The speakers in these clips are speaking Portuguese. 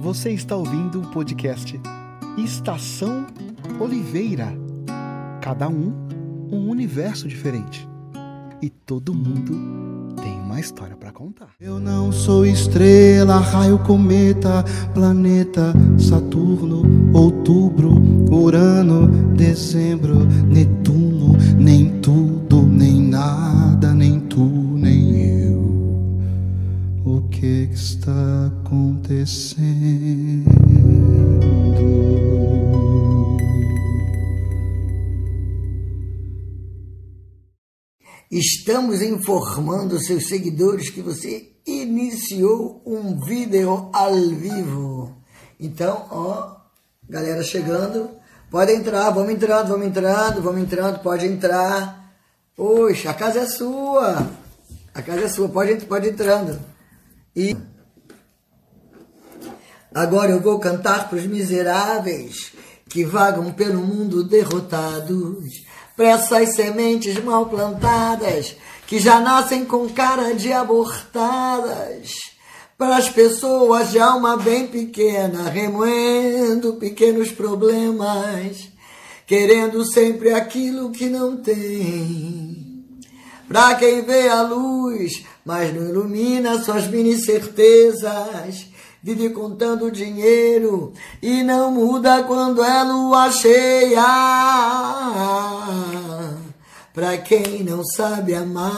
Você está ouvindo o podcast Estação Oliveira. Cada um um universo diferente. E todo mundo tem uma história para contar. Eu não sou estrela, raio, cometa, planeta, Saturno, outubro, Urano, dezembro, Netuno, acontecendo? Estamos informando seus seguidores que você iniciou um vídeo ao vivo. Então, ó, galera chegando, pode entrar, vamos entrando, vamos entrando, vamos entrando, pode entrar. Poxa, a casa é sua. A casa é sua, pode, pode entrando. E agora eu vou cantar para os miseráveis que vagam pelo mundo derrotados, para essas sementes mal plantadas que já nascem com cara de abortadas, para as pessoas de alma bem pequena, remoendo pequenos problemas, querendo sempre aquilo que não tem. Para quem vê a luz, mas não ilumina suas mini certezas, vive contando dinheiro e não muda quando é lua cheia. Para quem não sabe amar,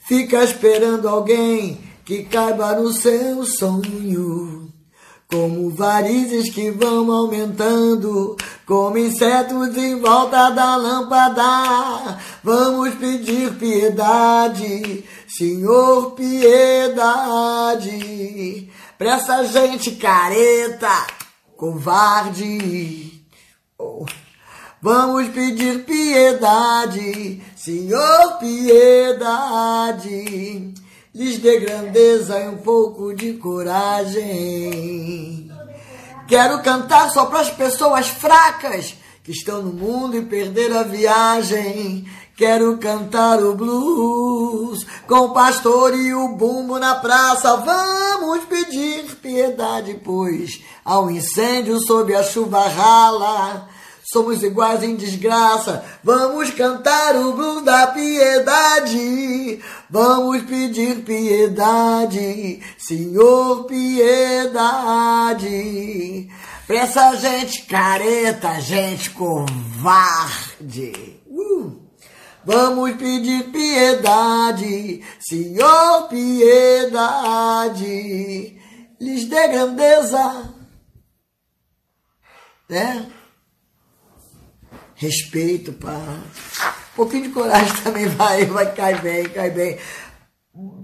fica esperando alguém que caiba no seu sonho. Como varizes que vão aumentando, como insetos em volta da lâmpada, vamos pedir piedade, Senhor, piedade, pra essa gente careta, covarde. Oh. Vamos pedir piedade, Senhor, piedade, lhes dê grandeza e um pouco de coragem. Quero cantar só para as pessoas fracas que estão no mundo e perderam a viagem. Quero cantar o blues com o pastor e o bumbo na praça. Vamos pedir piedade, pois ao incêndio sob a chuva rala. Somos iguais em desgraça. Vamos cantar o blues da piedade. Vamos pedir piedade, Senhor, piedade. Pra essa gente careta, gente covarde. Uh! Vamos pedir piedade, Senhor, piedade. Lhes dê grandeza, né? Respeito, pá. Um pouquinho de coragem também vai, vai cair bem, cai bem.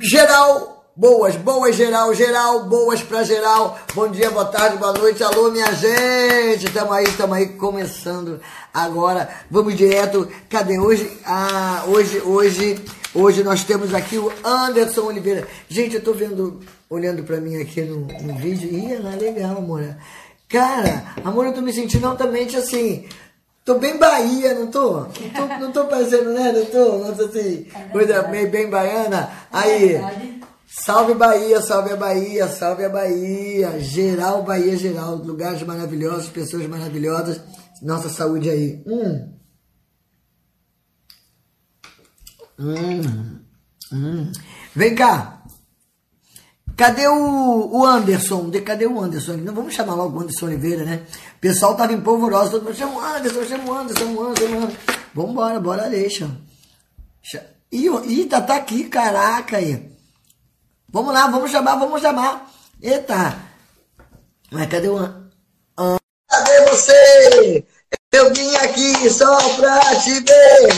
Geral, boas, boas geral, geral, boas pra geral. Bom dia, boa tarde, boa noite. Alô, minha gente. Tamo aí, tamo aí começando agora. Vamos direto. Cadê hoje? Ah, hoje, hoje, hoje nós temos aqui o Anderson Oliveira. Gente, eu tô vendo, olhando pra mim aqui no, no vídeo. Ih, ela é legal, amor. Cara, amor, eu tô me sentindo altamente assim. Tô bem Bahia, não tô? Não tô, não tô parecendo, né? Não tô? Nossa, assim, coisa meio bem baiana. Aí, salve Bahia, salve a Bahia, salve a Bahia. Geral, Bahia, geral. Lugares maravilhosos, pessoas maravilhosas. Nossa saúde aí. Hum. Hum. Hum. Vem cá. Cadê o, o Anderson? De, cadê o Anderson? Não vamos chamar logo o Anderson Oliveira, né? O pessoal tava em polvorosa, todo mundo chama o Anderson, chama o Anderson, chama o Anderson. Vambora, bora deixa. Ih, tá, tá aqui, caraca aí. Vamos lá, vamos chamar, vamos chamar. Eita. Mas cadê o Anderson? Cadê você? Eu vim aqui só pra te ver.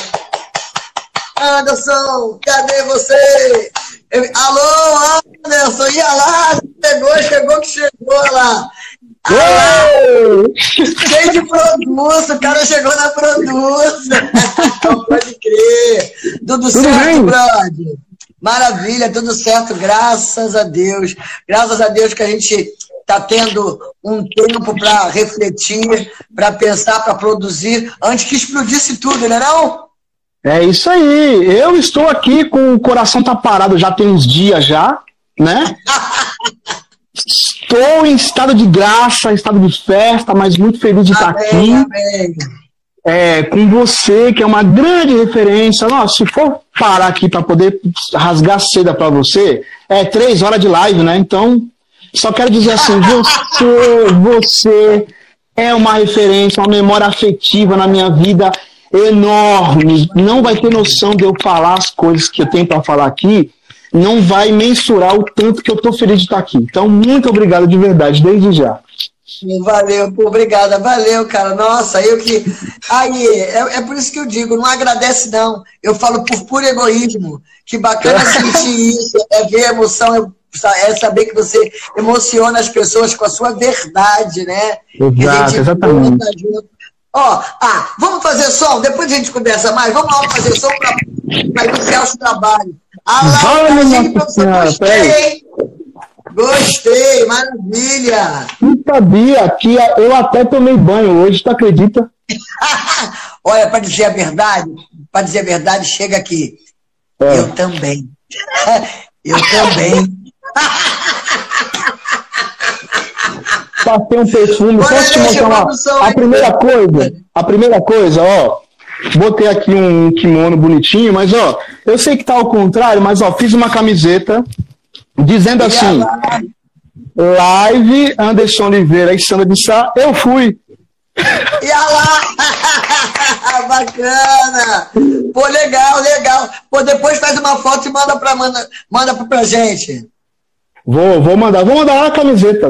Anderson, cadê você? Eu, alô, Anderson, ia lá, chegou, chegou que chegou lá. Cheio de produto, o cara chegou na produto. Não pode crer. Tudo, tudo certo, bem? brother? Maravilha, tudo certo, graças a Deus. Graças a Deus que a gente está tendo um tempo para refletir, para pensar, para produzir, antes que explodisse tudo, não é não? É isso aí. Eu estou aqui com o coração tá parado já tem uns dias já. né? Estou em estado de graça, estado de festa, mas muito feliz de estar aqui. Amém. É, com você, que é uma grande referência. Nossa, se for parar aqui para poder rasgar seda para você, é três horas de live, né? Então, só quero dizer assim: você, você é uma referência, uma memória afetiva na minha vida enorme. Não vai ter noção de eu falar as coisas que eu tenho para falar aqui, não vai mensurar o tanto que eu estou feliz de estar aqui. Então, muito obrigado de verdade, desde já. Valeu, obrigada, valeu, cara. Nossa, eu que. Aí, é, é, por isso que eu digo, não agradece, não. Eu falo por puro egoísmo. Que bacana sentir isso, é ver a emoção, é saber que você emociona as pessoas com a sua verdade, né? Exato, exatamente. Ó, ah, vamos fazer som, depois a gente conversa mais. Vamos lá fazer som para iniciar os trabalhos. Ah, lá, professor, gostei. Gostei, maravilha. Não sabia que eu até tomei banho hoje, tu acredita? Olha, para dizer a verdade, para dizer a verdade, chega aqui. É. Eu também. eu também. Passei um perfume, posso te mostrar uma... A primeira coisa, a primeira coisa, ó, botei aqui um kimono bonitinho, mas ó, eu sei que tá ao contrário, mas ó, fiz uma camiseta dizendo assim: Live Anderson Oliveira e Sandra de Sá, eu fui. E lá! Bacana! Pô, legal, legal. Pô, depois faz uma foto e manda pra, manda, manda pra gente. Vou, vou mandar. Vou mandar a camiseta.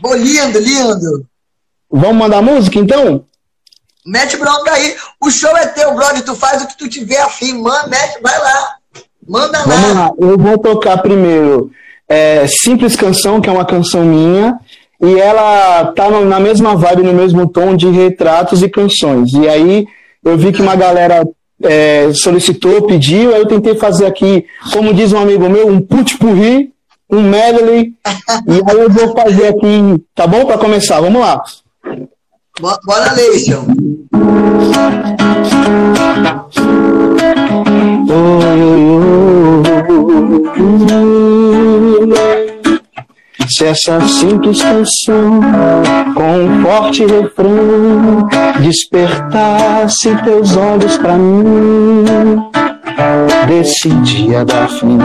Pô, lindo, lindo. Vamos mandar música, então? Mete bronca aí. O show é teu, brother. Tu faz o que tu tiver afim. Manda, mete, vai lá. Manda lá. Vamos lá. Eu vou tocar primeiro é, Simples Canção, que é uma canção minha. E ela tá na mesma vibe, no mesmo tom de retratos e canções. E aí eu vi que uma galera é, solicitou, pediu, aí eu tentei fazer aqui, como diz um amigo meu, um put-purri, um medley, e aí eu vou fazer aqui, tá bom? Para começar, vamos lá. Bora, Leison. Se essa simples canção com um forte refrão despertasse teus olhos para mim, decidia dar fim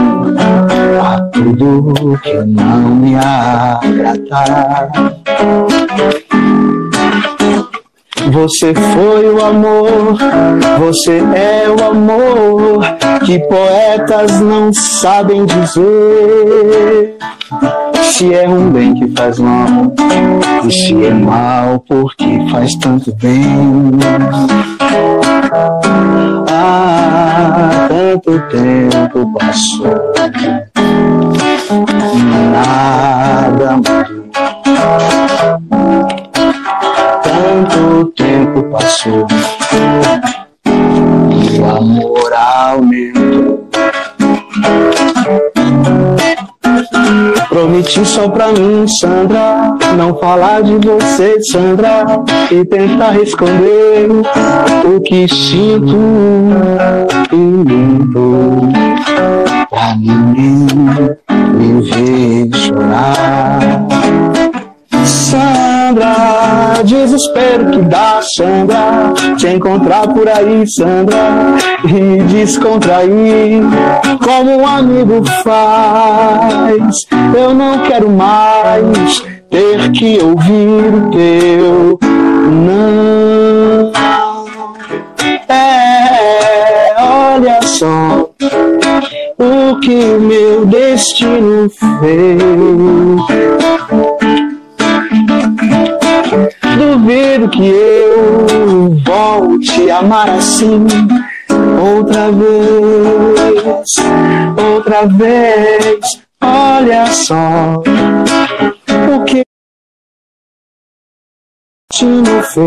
a tudo que não me agradar. Você foi o amor, você é o amor que poetas não sabem dizer. Se é um bem que faz mal, e se é mal porque faz tanto bem. Ah, tanto tempo passou, nada mudou tanto tempo passou e o amor aumentou. Prometi só pra mim, Sandra, não falar de você, Sandra, e tentar esconder o que sinto e minto. Pra ninguém desespero que dá, Sandra, te encontrar por aí, Sandra, e descontrair como um amigo faz. Eu não quero mais ter que ouvir o teu não. É, olha só o que o meu destino fez. Duvido que eu volte a amar assim outra vez, outra vez. Olha só o que te me fez.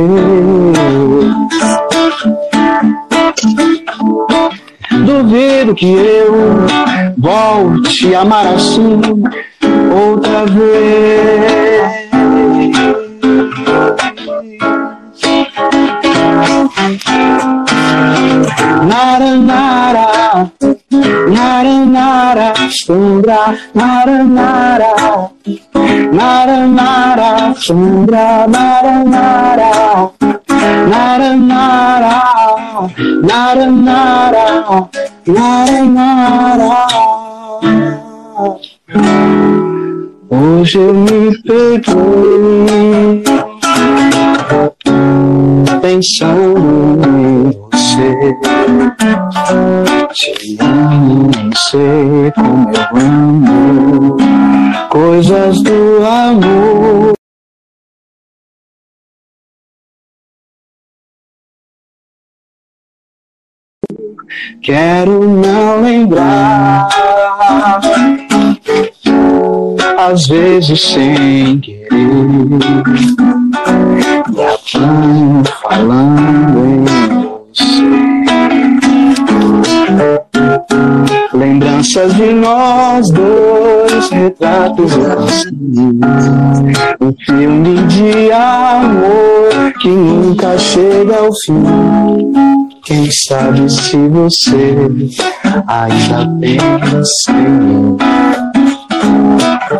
Duvido que eu volte a amar assim outra vez. Naranara, naranara, sombra, naranara, naranara, sombra, naranara, naranara, naranara, naranara. Hoje eu me perdoei. Sei como eu coisas do amor. Quero não lembrar, às vezes sem querer me apanho falando em você. Lembranças de nós dois, retratos um filme de amor que nunca chega ao fim. Quem sabe se você ainda pensa em mim.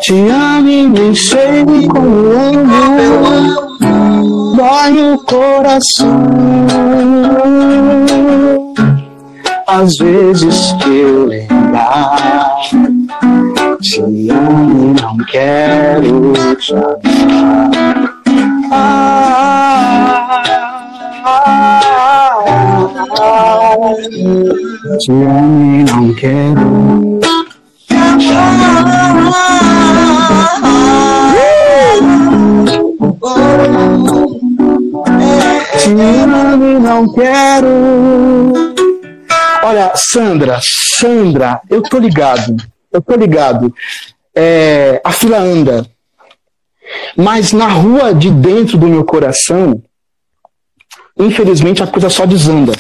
Te amo e nem sei como amo dói o coração. Às vezes que eu lembrar, te amo e não quero te amar. Ah, ah, ah, te amo e não quero te Te amo e não quero. Olha, Sandra, Sandra, eu tô ligado, eu tô ligado. É, a fila anda. Mas na rua de dentro do meu coração, infelizmente a coisa só desanda.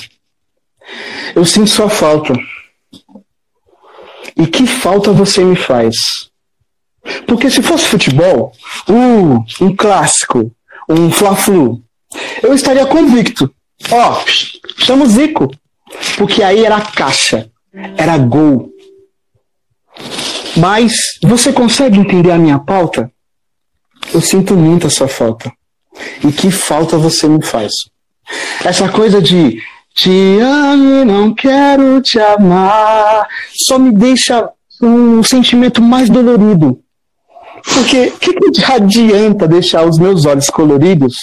Eu sinto sua falta. E que falta você me faz? Porque se fosse futebol, uh, um clássico, um fla-flu, eu estaria convicto. Ó, oh, chama o Zico. Porque aí era caixa, era gol. Mas você consegue entender a minha pauta? Eu sinto muito a sua falta. E que falta você me faz? Essa coisa de te amo e não quero te amar só me deixa um sentimento mais dolorido. Porque o que, que adianta deixar os meus olhos coloridos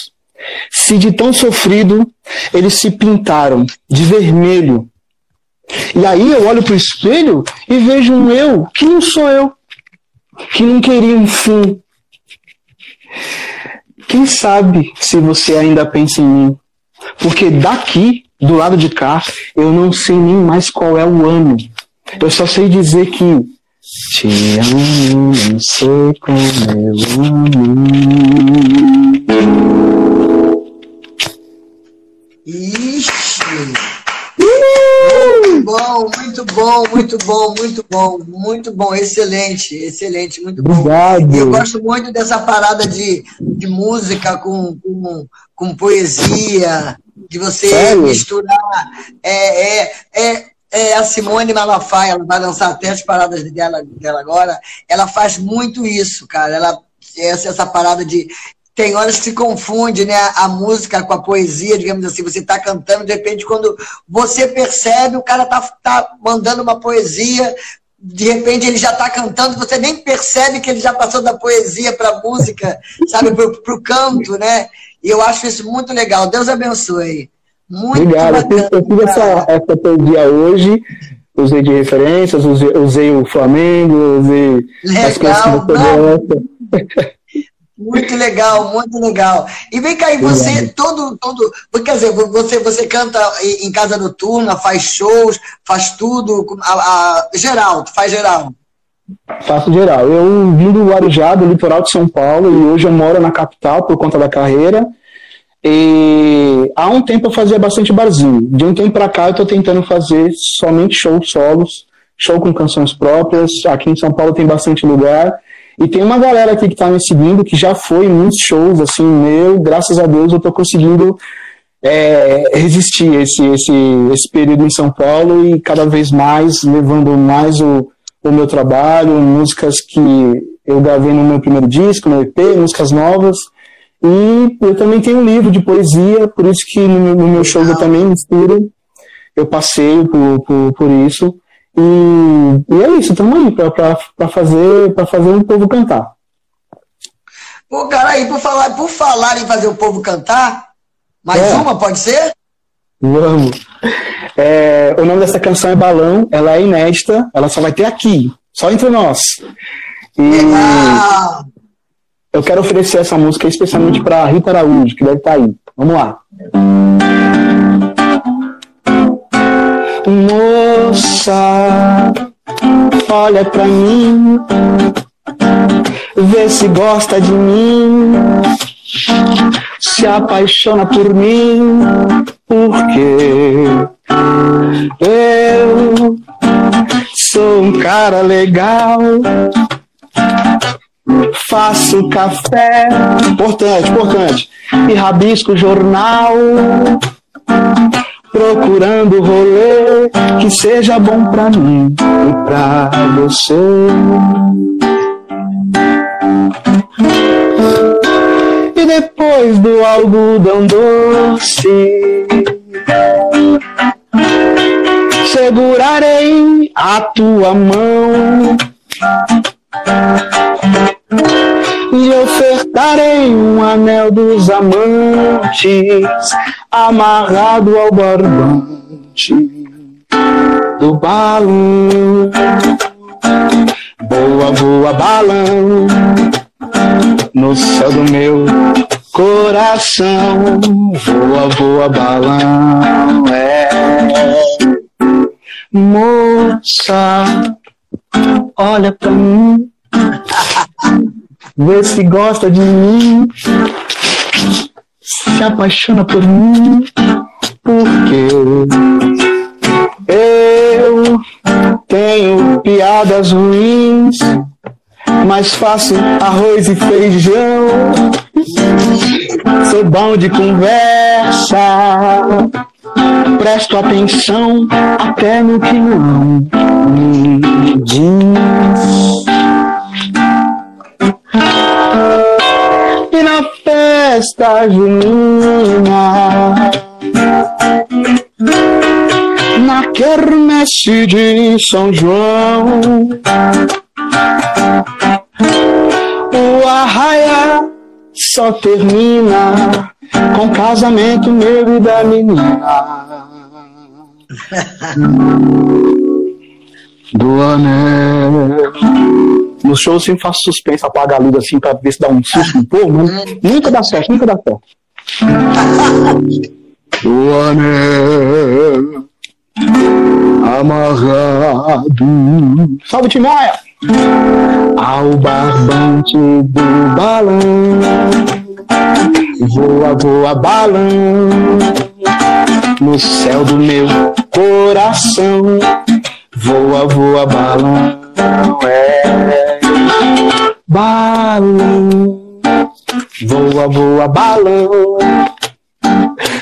se de tão sofrido eles se pintaram de vermelho? E aí eu olho para o espelho e vejo um eu que não sou eu, que não queria um fim. Quem sabe se você ainda pensa em mim? Porque daqui, do lado de cá, eu não sei nem mais qual é o ano. Eu só sei dizer que te amo, não sei como eu amo. Muito bom, muito bom, muito bom, muito bom, excelente, excelente, muito bom. Obrigado. Eu gosto muito dessa parada de, de música com, com, com poesia, de você Sério? misturar. É, é, é, é a Simone Malafaia, ela vai lançar até as paradas dela, dela agora. Ela faz muito isso, cara. Ela essa, essa parada de tem horas que se confunde né, a música com a poesia, digamos assim, você está cantando, de repente, quando você percebe, o cara está tá mandando uma poesia, de repente ele já está cantando, você nem percebe que ele já passou da poesia para a música, sabe, para o canto, né? E eu acho isso muito legal. Deus abençoe. Muito Obrigado. bacana. Eu fiz essa, essa poesia hoje, usei de referências, usei, usei o Flamengo, usei as coisas que Legal, você gosta. Muito legal, muito legal. E vem cá, e você, todo, todo, quer dizer, você, você canta em casa noturna, faz shows, faz tudo, a, a- geral, tu faz geral. Faço geral. Eu vim do Guarujá, do litoral de São Paulo, e hoje eu moro na capital por conta da carreira. E há um tempo eu fazia bastante barzinho. De um tempo pra cá eu tô tentando fazer somente shows solos, show com canções próprias. Aqui em São Paulo tem bastante lugar. E tem uma galera aqui que tá me seguindo que já foi em muitos shows, assim, meu, graças a Deus eu tô conseguindo é, resistir esse, esse, esse período em São Paulo e cada vez mais levando mais o, o meu trabalho, músicas que eu gravei no meu primeiro disco, no EP, músicas novas. E eu também tenho um livro de poesia, por isso que no, no meu show eu também misturo. Eu passeio por, por, por isso. E, e, é isso, estamos aí para fazer, fazer o povo cantar. Pô, cara, aí, por falar, por falar em fazer o povo cantar, mais é. uma, pode ser? Vamos. É, o nome dessa canção é Balão, ela é inédita, ela só vai ter aqui, só entre nós. E eu quero oferecer essa música especialmente para Rita Araújo, que deve estar tá aí. Vamos lá. Moça, olha pra mim, vê se gosta de mim, se apaixona por mim, porque eu sou um cara legal. Faço café, importante, importante, e rabisco jornal procurando rolê que seja bom pra mim e pra você. E depois do algodão doce, segurarei a tua mão e ofertarei um anel dos amantes amarrado ao barbante do balão. Boa, boa, balão no céu do meu coração. Voa, voa, balão, é moça, olha pra mim Vê se gosta de mim, se apaixona por mim, porque eu tenho piadas ruins, mas faço arroz e feijão. Sou bom de conversa, presto atenção até no que não me diz. E na festa junina, na quermesse de São João, o arraia só termina com casamento meu e da menina. Do anel. No show eu sempre faço suspense, apaga a luz assim pra ver se dá um susto no povo, mas nunca dá certo, nunca dá certo. O anel amarrado. Salve, Timóia! Ao barbante do balão, voa, voa, balão, no céu do meu coração, voa, voa, balão, é balão, voa, voa, balão,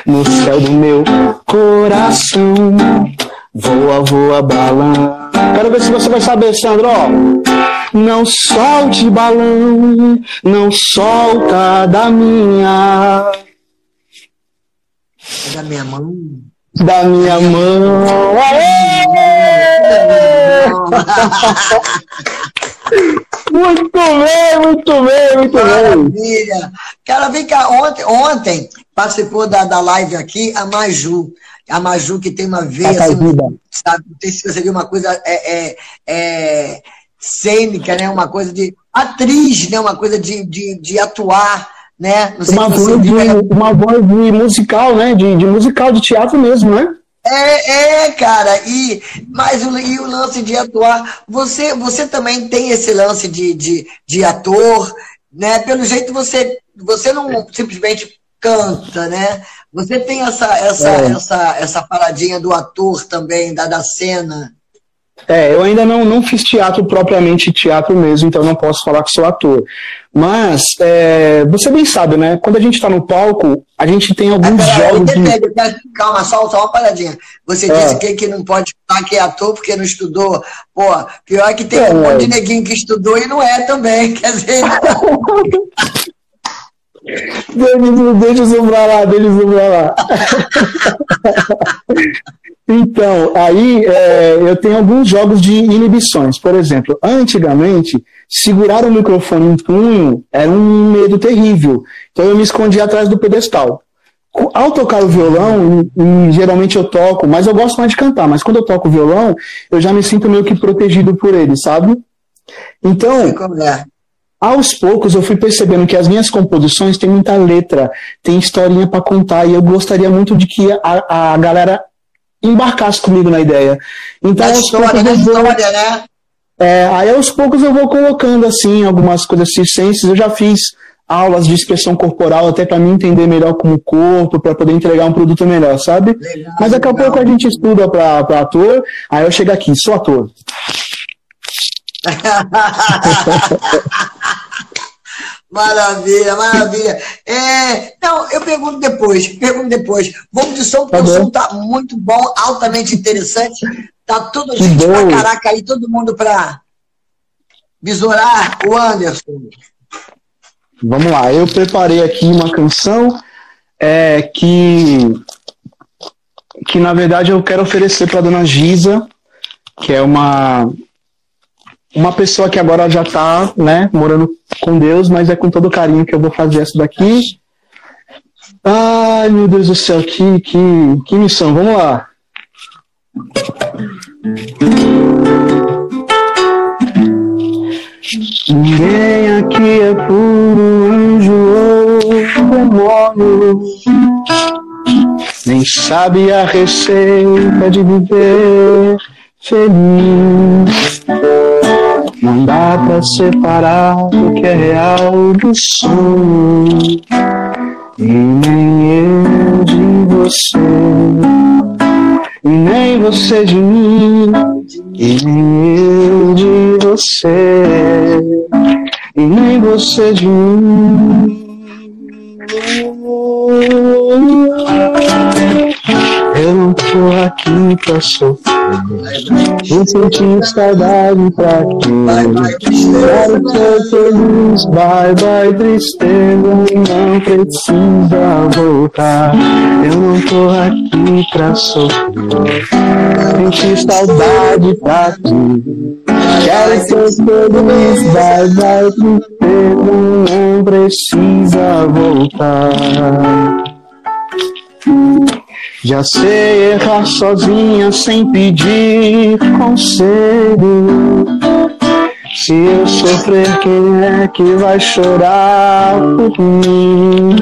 no céu do meu coração, voa, voa, balão. Quero ver se você vai saber, Sandro. Não solte balão, não solta da minha. É da minha mão. Da minha mão. Aê! Muito bem, muito bem, muito Maravilha. bem. Cara, vem cá, ontem, ontem participou da, da live aqui a Maju. A Maju que tem uma veia, assim, sabe? Não sei se você viu uma coisa é, é, é, cênica, né? Uma coisa de atriz, né? Uma coisa de, de, de atuar, né? uma, voz de, uma voz de musical, né? De, de musical de teatro mesmo, né? É, é, cara, e mas o, e o lance de atuar, você, você também tem esse lance de, de, de ator, né? Pelo jeito você, você não simplesmente canta, né? Você tem essa essa é. essa essa paradinha do ator também, da, da cena. É, eu ainda não, não fiz teatro propriamente teatro mesmo, então não posso falar que sou ator. Mas é, você bem sabe, né? Quando a gente está no palco, a gente tem alguns Ah, jogos de. Calma, só, só uma paradinha. Você É. disse que, que não pode falar que é ator porque não estudou. Pô, pior que tem É, um monte é. de neguinho que estudou e não é também. Quer dizer, Deixa, deixa pra lá, deixa pra lá. Então, aí é, eu tenho alguns jogos de inibições. Por exemplo, antigamente, segurar o microfone em punho era um medo terrível. Então eu me escondia atrás do pedestal. Ao tocar o violão, e, e geralmente eu toco, mas eu gosto mais de cantar, mas quando eu toco o violão, eu já me sinto meio que protegido por ele, sabe? Então, é. aos poucos eu fui percebendo que as minhas composições têm muita letra, tem historinha para contar, e eu gostaria muito de que a, a galera embarcasse comigo na ideia. Então, aos história, vou- história, né? é, aí aos poucos eu vou colocando assim algumas coisas circenses. Eu já fiz aulas de expressão corporal até para me entender melhor como corpo, para poder entregar um produto melhor, sabe? Legal, Mas daqui a legal. pouco a gente estuda para ator, aí eu chego aqui, sou ator. Maravilha, maravilha. É, não, eu pergunto depois, pergunto depois. Vamos de som, porque Tá o som tá muito bom, altamente interessante. Tá tudo Que gente pra caraca aí, todo mundo pra besourar o Anderson. Vamos lá, eu preparei aqui uma canção é, que, que na verdade eu quero oferecer para dona Giza, que é uma, uma pessoa que agora já está né, morando com Deus, mas é com todo carinho que eu vou fazer essa daqui. Ai, meu Deus do céu, que, que, que missão, vamos lá. Ninguém aqui é puro anjo ou demônio, nem sabe a receita de viver feliz. Não dá pra separar o que é real do sonho, e nem eu de você, e nem você de mim. E nem eu de você, e nem você de mim. Tô aqui pra sofrer, eu senti saudade pra quê? Vai, vai, Quero ser feliz, bye bye tristeza, não precisa voltar. Eu não tô aqui pra sofrer, senti saudade pra ti. Quero ser feliz, bye bye tristeza, não precisa voltar. Já sei errar sozinha sem pedir conselho. Se eu sofrer, quem é que vai chorar por mim?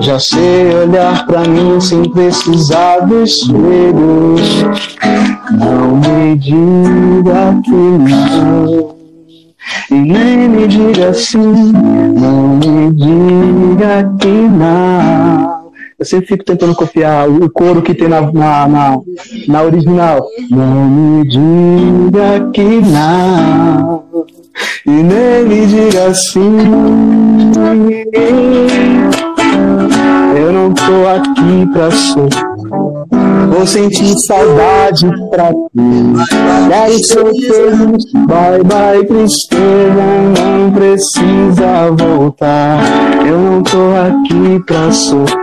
Já sei olhar pra mim sem precisar do espelho. Não me diga que não. E nem me diga sim, não me diga que não. Eu sempre fico tentando copiar o coro que tem na, na, na, na original. Não me diga que não. E nem me diga sim. Eu não tô aqui pra sofrer. Vou sentir saudade pra ti. Quero ser feliz, bye bye tristeza, não precisa voltar. Eu não tô aqui pra sofrer.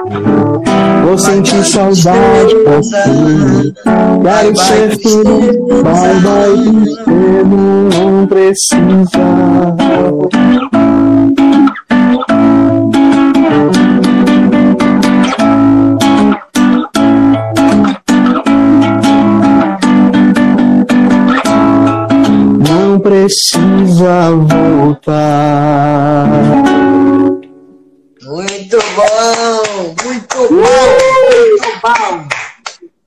Vou sentir saudade pra ti. Quero ser feliz, bye bye tristeza, não precisa. Não precisa voltar. Muito bom, muito bom,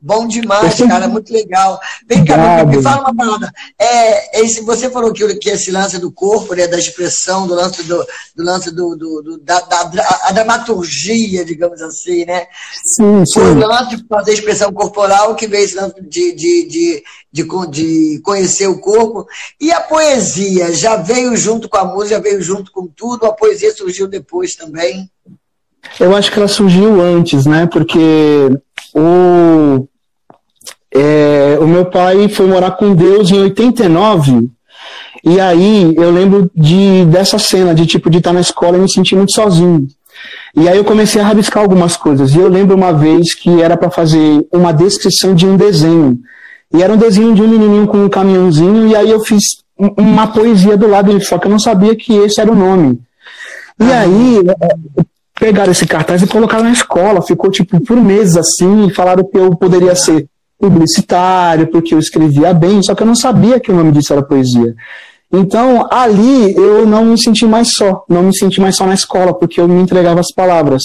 bom. Demais, cara, muito legal. Vem cá, me fala uma parada. É, esse, você falou que, que esse lance do corpo, né, da expressão, do lance do, do lance do, do, do da, da a dramaturgia, digamos assim, né? Sim, sim. Foi o lance de fazer expressão corporal que veio esse lance de, de, de, de, de conhecer o corpo. E a poesia já veio junto com a música, já veio junto com tudo, a poesia surgiu depois também. Eu acho que ela surgiu antes, né? Porque o é, o meu pai foi morar com Deus em 89. E aí eu lembro de, dessa cena, de tipo, de estar na escola e me sentir muito sozinho. E aí eu comecei a rabiscar algumas coisas. E eu lembro uma vez que era para fazer uma descrição de um desenho. E era um desenho de um menininho com um caminhãozinho, e aí eu fiz uma poesia do lado dele, só que eu não sabia que esse era o nome. E aí é, pegaram esse cartaz e colocaram na escola, ficou tipo por meses assim, e falaram que eu poderia ser publicitário, porque eu escrevia bem, só que eu não sabia que o nome disso era poesia. Então, ali eu não me senti mais só, não me senti mais só na escola, porque eu me entregava as palavras.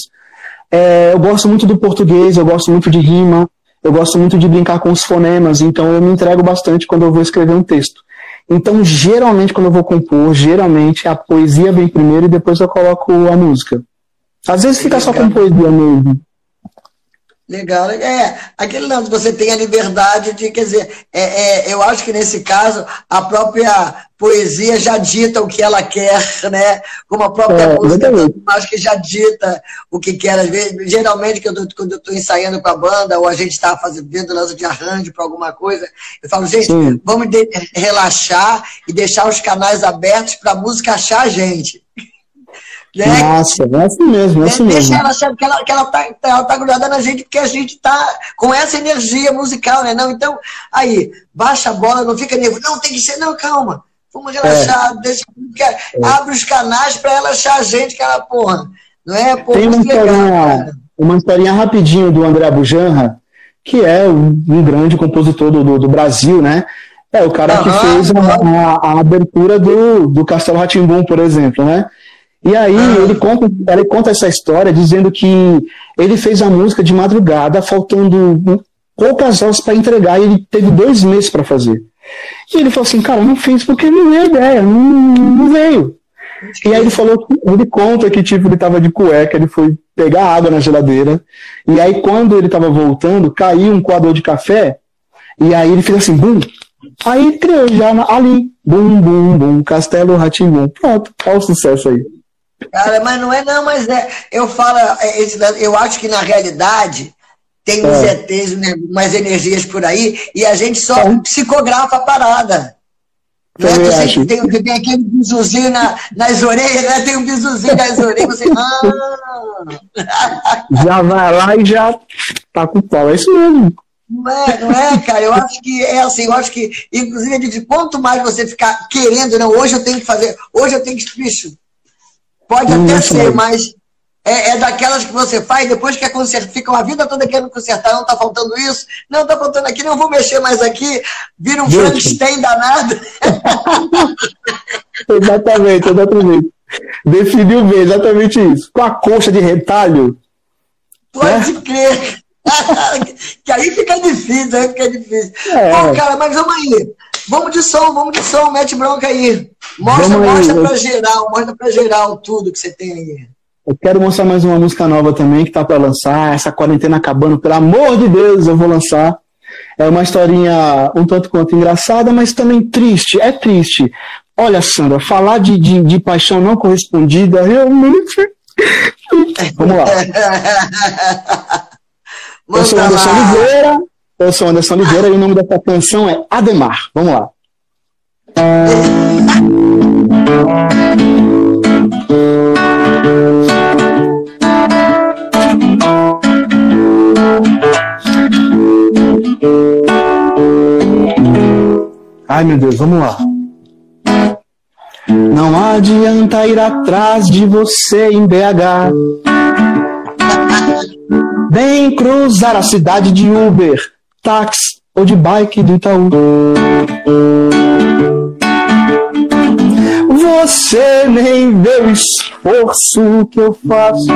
É, eu gosto muito do português, eu gosto muito de rima, eu gosto muito de brincar com os fonemas, então eu me entrego bastante quando eu vou escrever um texto. Então, geralmente, quando eu vou compor, geralmente a poesia vem primeiro e depois eu coloco a música. Às vezes fica só com poesia mesmo. Legal, é, aquele lance, você tem a liberdade de, quer dizer, é, é, eu acho que nesse caso a própria poesia já dita o que ela quer, né? Como a própria é, música, eu acho que já dita o que quer. Às vezes, geralmente, quando eu estou ensaiando com a banda, ou a gente está fazendo lance de arranjo para alguma coisa, eu falo, gente, Sim. vamos relaxar e deixar os canais abertos para a música achar a gente. Né? Nossa, é assim mesmo, é assim Deixa mesmo. ela que ela, que ela tá, ela tá grudada na gente porque a gente tá com essa energia musical, né? Não, então, aí, baixa a bola, não fica nervoso. Não, tem que ser, não, calma. Vamos relaxar, é. deixa, é. abre os canais para ela achar a gente, que ela, porra, não é? Porra, tem uma historinha, uma historinha rapidinho do André Bujanra, que é um grande compositor do, do, do Brasil, né? É o cara uhum, que fez a, a, a, abertura do, do Castelo Ratimbum, por exemplo, né? E aí ah. ele, conta, ele conta essa história dizendo que ele fez a música de madrugada, faltando poucas horas para entregar, e ele teve dois meses para fazer. E ele falou assim, cara, não fiz porque não veio ideia, não, não veio. E aí ele falou, ele conta que tipo, ele tava de cueca, ele foi pegar água na geladeira, e aí quando ele tava voltando, caiu um coador de café, e aí ele fez assim, bum, aí criou já ali, bum, bum, bum, Castelo Ratimum, pronto, olha o sucesso aí. Cara, mas não é, não, mas é. Eu falo, é, eu acho que na realidade tem uns é. ETs, né, umas energias por aí, e a gente só é. psicografa a parada. Né? Você tem, tem aquele bizuzinho na, nas orelhas, né? Tem um bizuzinho nas orelhas, você. Ah! Já vai lá e já tá com pau, é isso mesmo. Não é, não é, cara. Eu acho que é assim, eu acho que, inclusive, quanto mais você ficar querendo, não, hoje eu tenho que fazer, hoje eu tenho que, bicho, Pode até ser, mas é, é, daquelas que você faz, depois que é consertar, fica uma vida toda querendo consertar, não está faltando isso, não está faltando aqui, não vou mexer mais aqui, vira um. Frankenstein danado. exatamente, exatamente. Definiu bem, exatamente isso. Com a coxa de retalho. Pode né? crer. que aí fica difícil, aí fica difícil. É. Bom, cara, mas vamos aí. Vamos de som, vamos de som, mete bronca aí. Mostra, mostra pra geral, mostra pra geral tudo que você tem aí. Eu quero mostrar mais uma música nova também que tá para lançar. Essa quarentena acabando, pelo amor de Deus, eu vou lançar. É uma historinha um tanto quanto engraçada, mas também triste. É triste. Olha, Sandra, falar de, de, de paixão não correspondida realmente. Vamos lá. eu sou Anderson Oliveira. Eu sou Anderson Oliveira e o nome dessa canção é Ademar. Vamos lá. Ai meu Deus, vamos lá. Não adianta ir atrás de você em BH. Vem cruzar a cidade de Uber táxi ou de bike do Itaú. Você nem vê o esforço que eu faço.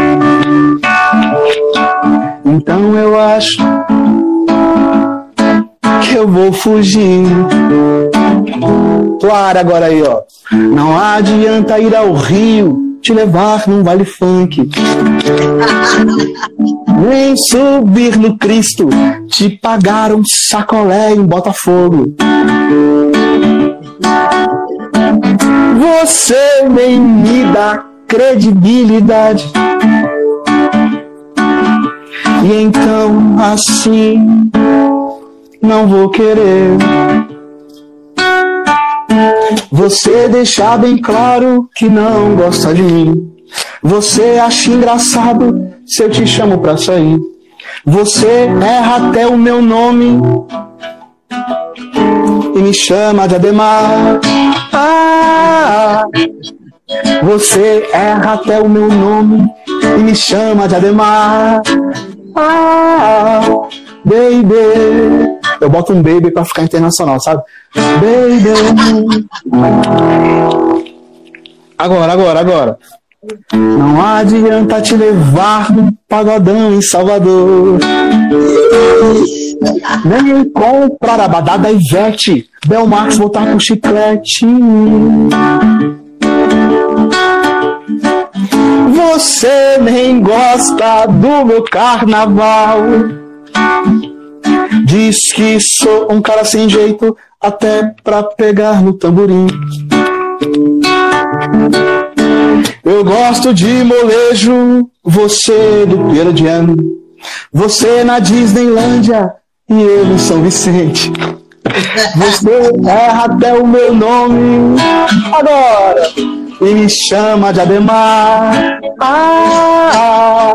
Então eu acho que eu vou fugir. Claro, agora aí, ó. Não adianta ir ao rio te levar num vale funk. Nem subir no Cristo, te pagar um sacolé em Botafogo. Você nem me dá credibilidade. E então assim não vou querer. Você deixa bem claro que não gosta de mim. Você acha engraçado se eu te chamo pra sair. Você erra até o meu nome e me chama de Ademar. Ah, você erra até o meu nome e me chama de Ademar. Ah, baby. Eu boto um baby pra ficar internacional, sabe? Baby. Agora, agora, agora. Não adianta te levar no pagodão em Salvador. Nem comprar a badada Ivete. Belmarx voltar com chiclete. Você nem gosta do meu carnaval. Diz que sou um cara sem jeito, até pra pegar no tamborim. Eu gosto de molejo, você do Jam. Você na Disneylândia e eu no São Vicente. Você erra até o meu nome agora e me chama de Ademar. Ah,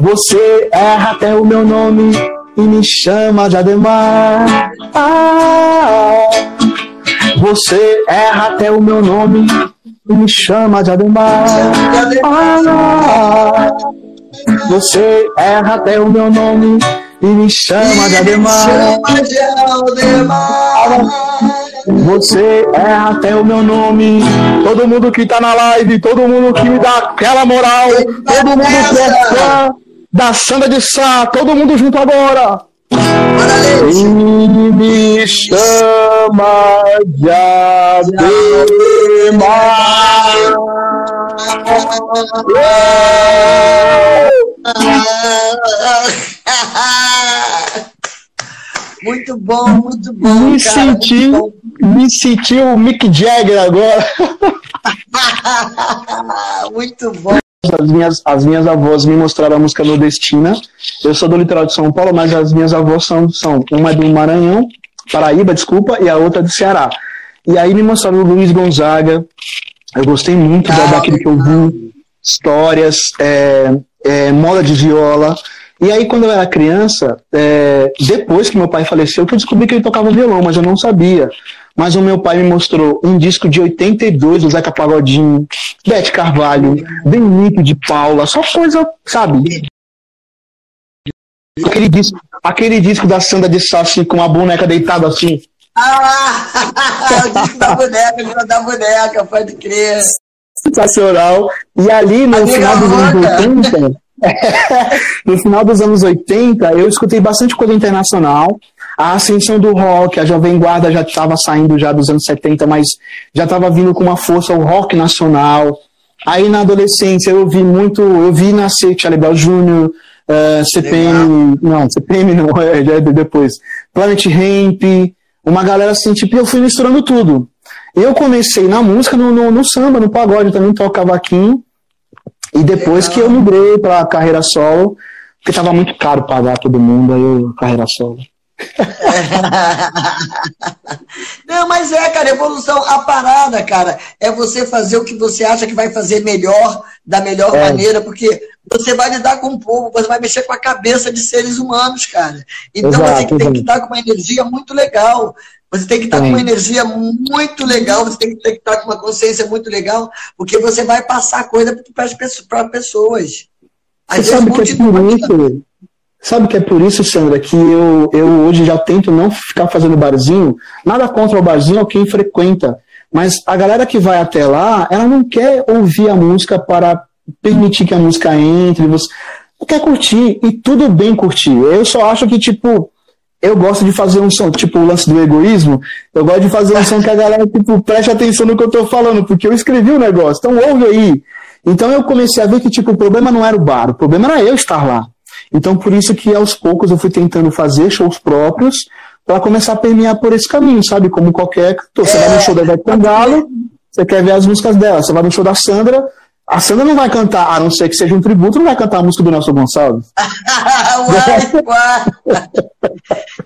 você erra até o meu nome e me chama de Ademar. Ah, você erra até o meu nome e me chama de Ademar. Ah, você erra até o meu nome e me chama de Ademar. Você erra até o meu nome. Todo mundo que tá na live, todo mundo que me dá aquela moral, todo mundo que é fã da Sandra de Sá, todo mundo junto agora. E me chama de Muito bom, muito bom. Me cara, senti, muito me senti o Mick Jagger agora. bom. Muito bom. As minhas, as minhas avós me mostraram a música nordestina. Eu sou do litoral de São Paulo, mas as minhas avós são, são uma é do Maranhão, Paraíba, desculpa, e a outra é do Ceará. E aí me mostraram o Luiz Gonzaga. Eu gostei muito da, daquilo que eu vi, histórias, é, é, moda de viola. E aí, quando eu era criança, é, depois que meu pai faleceu, que eu descobri que ele tocava violão, mas eu não sabia. Mas o meu pai me mostrou um disco de 82 do Zeca Pagodinho, Bete Carvalho, Benito de Paula, só coisa, sabe? Aquele disco, aquele disco da Sandra de Sá, assim, com a boneca deitada assim. Ah, o disco da boneca, o da boneca, pode crer. sensacional. E ali no Amiga final dos anos Roca. 80, no final dos anos 80, eu escutei bastante coisa internacional. A ascensão do rock, a Jovem Guarda já estava saindo já dos anos 70, mas já estava vindo com uma força o rock nacional. Aí na adolescência eu vi muito, eu vi nascer Charlie Brown Jr., eh, CPM, não, CPM não, é, é depois. Planet Hemp, uma galera assim, tipo, eu fui misturando tudo. Eu comecei na música, no, no, no samba, no pagode, eu também toco cavaquinho. E depois que eu migrei para carreira solo, porque tava muito caro pagar todo mundo, aí eu, carreira solo. Não, mas é, cara, evolução. A parada, cara, é você fazer o que você acha que vai fazer melhor, da melhor É. maneira, porque você vai lidar com o povo, você vai mexer com a cabeça de seres humanos, cara. Então Exato, você tem que estar com uma energia muito legal. Você tem que estar com uma energia muito legal, você tem que estar com uma consciência muito legal, porque você vai passar coisa para as pessoas. Às Você vezes, sabe que é por isso, sabe que é por isso, Sandra, que eu, eu hoje já tento não ficar fazendo barzinho, nada contra o barzinho ou quem frequenta, mas a galera que vai até lá, ela não quer ouvir a música para permitir que a música entre, você quer curtir, e tudo bem curtir. Eu só acho que, tipo, eu gosto de fazer um som, tipo o lance do egoísmo, eu gosto de fazer um som que a galera, tipo, preste atenção no que eu tô falando, porque eu escrevi o negócio, então ouve aí. Então eu comecei a ver que, tipo, o problema não era o bar, o problema era eu estar lá. Então por isso que aos poucos eu fui tentando fazer shows próprios para começar a permear por esse caminho, sabe? Como qualquer cantor. Você vai no show da Ivete Sangalo, você quer ver as músicas dela. Você vai no show da Sandra, a Sandra não vai cantar, a não ser que seja um tributo, não vai cantar a música do Nelson Gonçalves. uai, uai.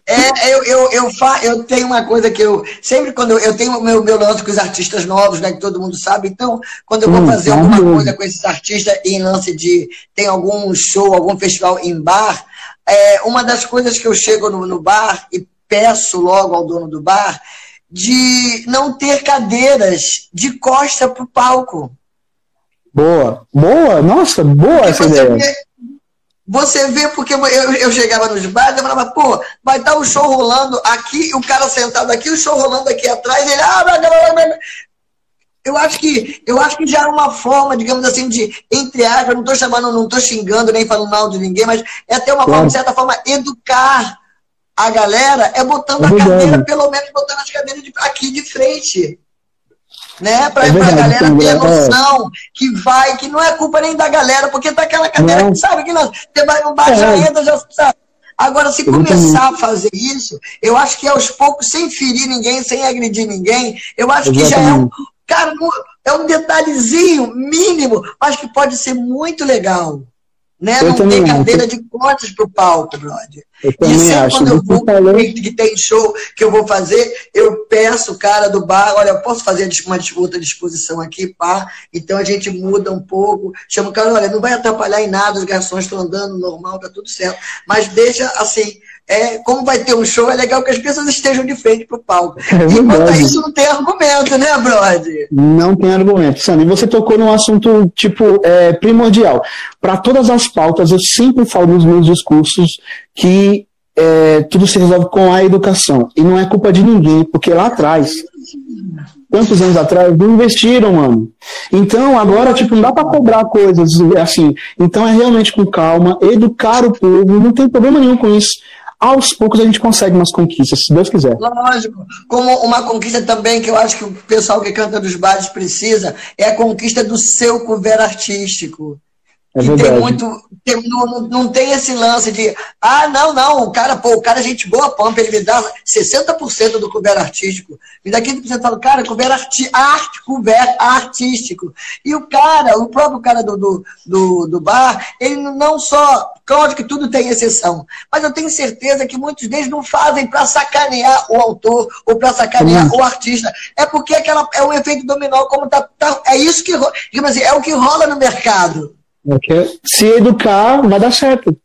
É, eu, eu, eu, fa, eu tenho uma coisa que eu. Sempre quando eu, eu tenho o meu, meu lance com os artistas novos, né? Que todo mundo sabe. Então, quando eu vou hum, fazer alguma coisa com esses artistas em lance de. Tem algum show, algum festival em bar, é, uma das coisas que eu chego no, no bar e peço logo ao dono do bar de não ter cadeiras de costa para o palco. Boa, boa, nossa, boa porque essa ideia. Vê, você vê, porque eu, eu chegava nos bares e falava, pô, vai estar o show rolando aqui, o cara sentado aqui, o show rolando aqui atrás, ele, ah, blá, blá, blá, eu acho que eu acho que já é uma forma, digamos assim, de, entre aspas, não estou chamando, não estou xingando nem falando mal de ninguém, mas é até uma claro. forma, de certa forma, educar a galera, é botando é a cadeira, pelo menos botando as cadeiras de, aqui de frente né? Para é a galera ter é. noção que vai, que não é culpa nem da galera, porque tá aquela cadeira não. que sabe que não, você vai no bar, é. já entra, já sabe. Agora, se começar a fazer isso, eu acho que aos poucos, sem ferir ninguém, sem agredir ninguém, eu acho Exatamente. que já é um. Cara, é um detalhezinho mínimo, mas que pode ser muito legal. Né? Eu não tem cadeira acho. de cortes para o palco, brother. Eu também e sempre acho. quando eu vou falou... que tem show que eu vou fazer, eu peço o cara do bar, olha, eu posso fazer uma outra disposição aqui, pá. Então a gente muda um pouco, chama o cara, olha, não vai atrapalhar em nada, os garçons estão andando normal, tá tudo certo. Mas deixa assim, é, como vai ter um show, é legal que as pessoas estejam de frente para o palco. É Enquanto isso, não tem argumento, né, brother? Não tem argumento. Sandy, você tocou num assunto, tipo, é, primordial. Para todas as pautas, eu sempre falo nos meus discursos que é, tudo se resolve com a educação. E não é culpa de ninguém, porque lá atrás, quantos anos atrás, não investiram, mano. Então, agora, tipo, não dá para cobrar coisas assim. Então, é realmente com calma, educar o povo, não tem problema nenhum com isso aos poucos a gente consegue umas conquistas, se Deus quiser. Lógico. Como uma conquista também que eu acho que o pessoal que canta dos bares precisa é a conquista do seu cover artístico. É tem muito. Tem, não, não tem esse lance de. Ah, não, não, o cara, pô, o cara é gente boa, pampa, ele me dá 60% do cover artístico. Me dá 15% falo, cara, cover arti arte, cover artístico. E o cara, o próprio cara do, do, do, do bar, ele não só. Claro que tudo tem exceção, mas eu tenho certeza que muitos deles não fazem para sacanear o autor ou para sacanear o artista. É porque aquela, é um efeito dominó, como tá, tá é isso que, assim, é o que rola no mercado. Se educar, vai dar certo.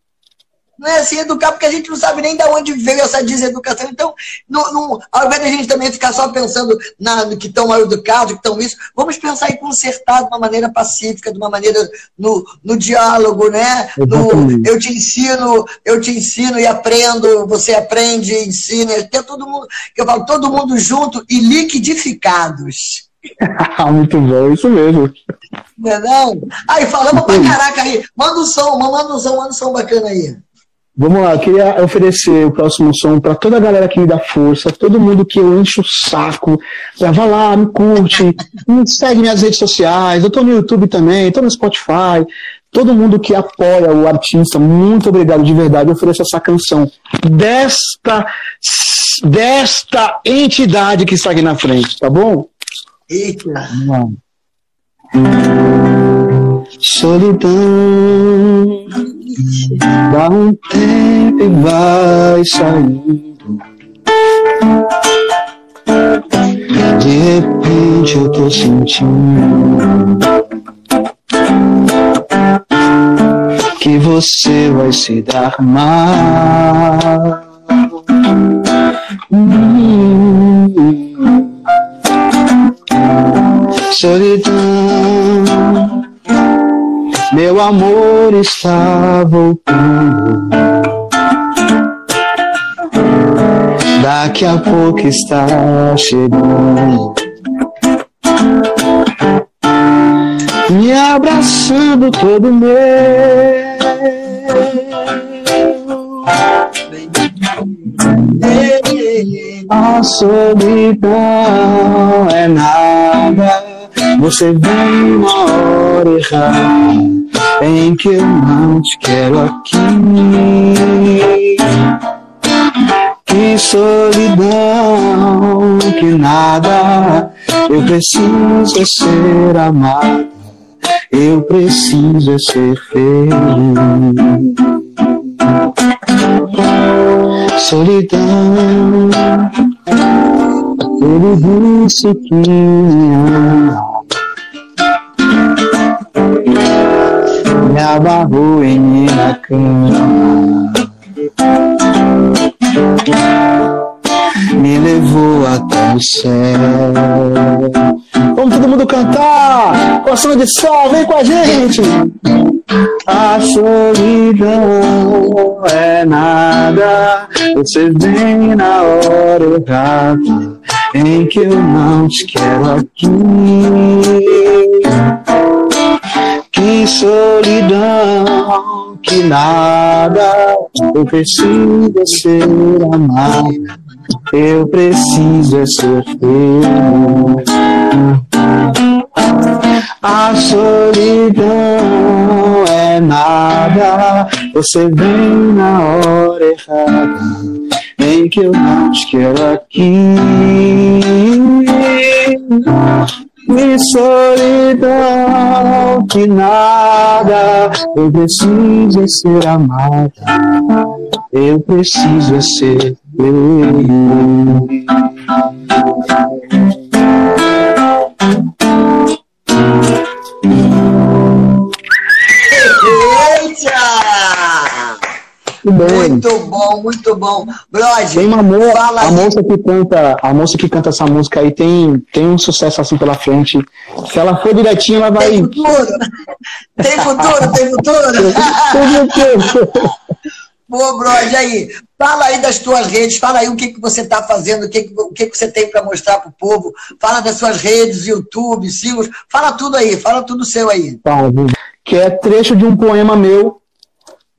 Não é se educar, porque a gente não sabe nem de onde veio essa deseducação. Então, não, não, ao invés de a gente também ficar só pensando na, no que estão mal educados, que estão isso, vamos pensar em consertar de uma maneira pacífica, de uma maneira no, no diálogo, né? No, eu te ensino, eu te ensino e aprendo, você aprende, ensina, até todo mundo, eu falo, todo mundo junto e liquidificados. Muito bom, isso mesmo. Não é não? Aí, falamos pra caraca aí. Manda um som, manda um som, manda um som bacana aí. Vamos lá, eu queria oferecer o próximo som para toda a galera que me dá força, todo mundo que eu encho o saco. Já vai lá, me curte, me segue minhas redes sociais, eu tô no YouTube também, tô no Spotify. Todo mundo que apoia o artista, muito obrigado de verdade. Eu ofereço essa canção desta, desta entidade que está aqui na frente, tá bom? Eita! Solidão dá um tempo e vai saindo. De repente eu tô sentindo que você vai se dar mal. Hum solidão. Meu amor está voltando. Daqui a pouco está chegando. Me abraçando todo meu. A solidão é nada. Você vem na hora errada em que eu não te quero aqui. Que solidão, que nada. Eu preciso ser amado. Eu preciso ser feliz. Solidão, ele disse que me ama. Abarrou em minha cama. Me levou até o céu. Vamos todo mundo cantar! Coração de sol, vem com a gente! A solidão é nada, você vem na hora errada, em que eu não te quero aqui. Que solidão, que nada, eu preciso ser amado, eu preciso ser feliz. A solidão é nada, você vem na hora errada, em que eu te quero aqui. Que solidão, que nada, eu preciso ser amada, eu preciso ser feliz. Muito bom, muito bom. Brode, tem uma mo fala a moça que canta, a moça que canta essa música aí tem, tem um sucesso assim pela frente. Se ela for direitinho, ela vai. Tem futuro? Tem futuro, tem futuro? Pô, Brode, aí, fala aí das tuas redes, fala aí o que, que você está fazendo, o que, que- o que, que você tem para mostrar pro povo, fala das suas redes, YouTube, silos, fala tudo aí, fala tudo seu aí. Então, que é trecho de um poema meu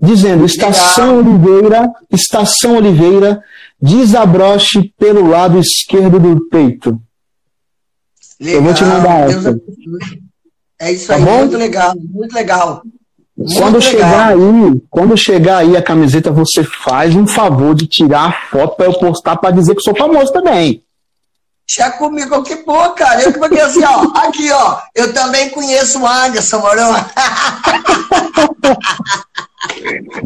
dizendo: Estação Oliveira, Estação Oliveira, desabroche pelo lado esquerdo do peito. Eu vou te mandar essa. É isso Tá aí, muito legal, muito legal. Muito Quando legal. chegar aí, quando chegar aí a camiseta, você faz um favor de tirar a foto para eu postar para dizer que sou famoso também. Já comigo, que boa, cara. Eu que assim, ó, aqui, ó, eu também conheço o Anderson, Morão.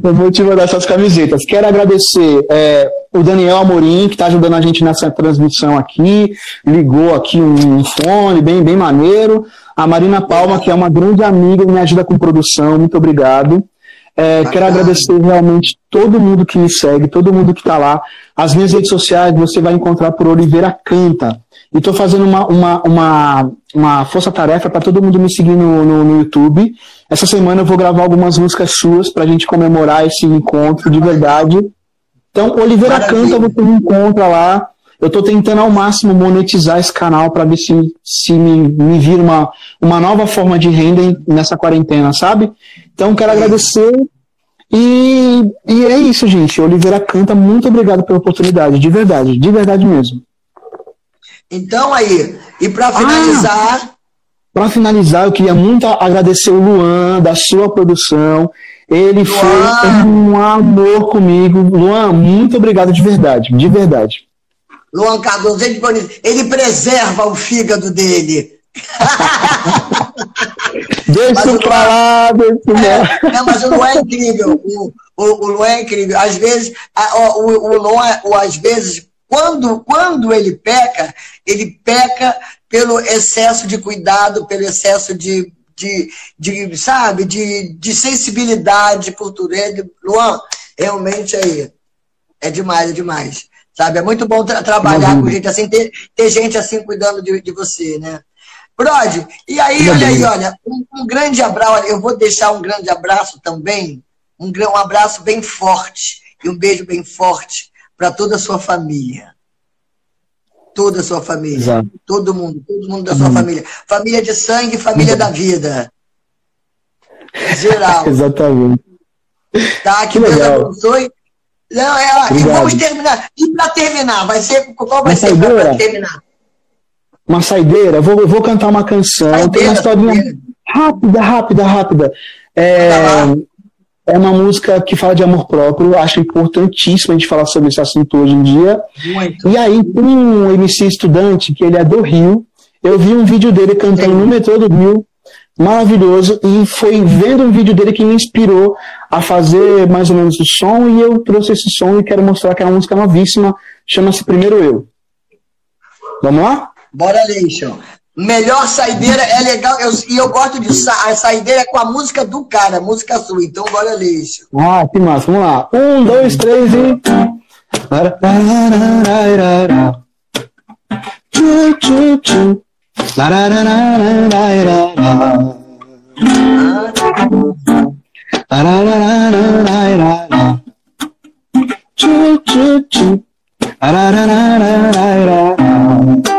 Eu vou te mandar essas camisetas. Quero agradecer é, o Daniel Amorim, que está ajudando a gente nessa transmissão aqui. Ligou aqui um, um fone bem, bem maneiro. A Marina Palma, que é uma grande amiga e me ajuda com produção. Muito obrigado. É, quero agradecer realmente todo mundo que me segue, todo mundo que está lá. As minhas redes sociais você vai encontrar por Oliveira Canta. E estou fazendo uma, uma, uma, uma força-tarefa para todo mundo me seguir no, no, no YouTube. Essa semana eu vou gravar algumas músicas suas para a gente comemorar esse encontro de verdade. Então, Oliveira Maravilha. Canta, você me encontra lá. Eu estou tentando ao máximo monetizar esse canal para ver se, se me, me vira uma, uma nova forma de renda nessa quarentena, sabe? Então, quero agradecer. E, e é isso, gente. Oliveira Canta, muito obrigado pela oportunidade, de verdade, de verdade mesmo. Então aí, e Ah! para finalizar, Para finalizar, eu queria muito agradecer o Luan, da sua produção. Ele foi um amor comigo. Luan, muito obrigado de verdade, de verdade. Luan Cardoso, ele, ele preserva o fígado dele. Deixa Mas pra lá, deixa pra lá. É, mas o Luan é incrível. O, o, o Luan é incrível. Às vezes, a- o, o Luan, o, às vezes, quando, quando ele peca, ele peca pelo excesso de cuidado, pelo excesso de, de, de sabe, de, de sensibilidade por tudo. Luan, realmente aí, é demais, é demais. Sabe, é muito bom tra- trabalhar com gente assim, ter, ter gente assim cuidando de, de você, né? Brode, e aí, olha aí, olha, um, um grande abraço, eu vou deixar um grande abraço também, um, um abraço bem forte e um beijo bem forte para toda a sua família. Toda a sua família. Exato. Todo mundo, todo mundo da sua família. Família de sangue, família da vida. Geral. Exatamente. Tá? Que Que Deus legal. abençoe. Não, é, e vamos terminar. E para terminar, vai ser qual vai Uma ser para terminar? Uma saideira, vou, vou cantar uma canção. tem Saideira, uma historinha rápida, rápida, rápida. É, Tá é uma música que fala de amor próprio. Acho importantíssimo a gente falar sobre esse assunto hoje em dia. Muito. E aí tem um MC estudante que ele é do Rio. Eu vi um vídeo dele cantando Sim. no metrô do Rio, maravilhoso, e foi vendo um vídeo dele que me inspirou a fazer mais ou menos o som, e eu trouxe esse som e quero mostrar que é uma música novíssima, chama-se Primeiro Eu. Vamos lá? Bora, Leison. Melhor saideira é legal. eu- e eu gosto de sa a saideira é com a música do cara, a música sua. Então, bora, Leison. Ah, que massa, vamos lá. Um, dois, três e. Tchu, tchu, tchu.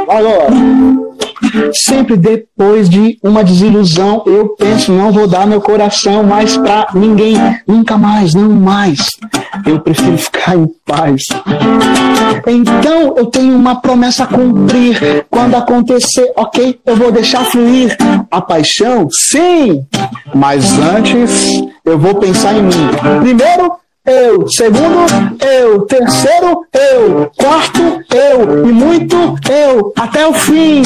Agora. Sempre depois de uma desilusão, eu penso, não vou dar meu coração mais pra ninguém, nunca mais, não mais. Eu prefiro ficar em paz. Então eu tenho uma promessa a cumprir. Quando acontecer, ok, eu vou deixar fluir. A paixão, sim, mas antes eu vou pensar em mim. Primeiro, eu. Segundo, eu. Terceiro, eu. Quarto, eu. E muito eu. Até o fim.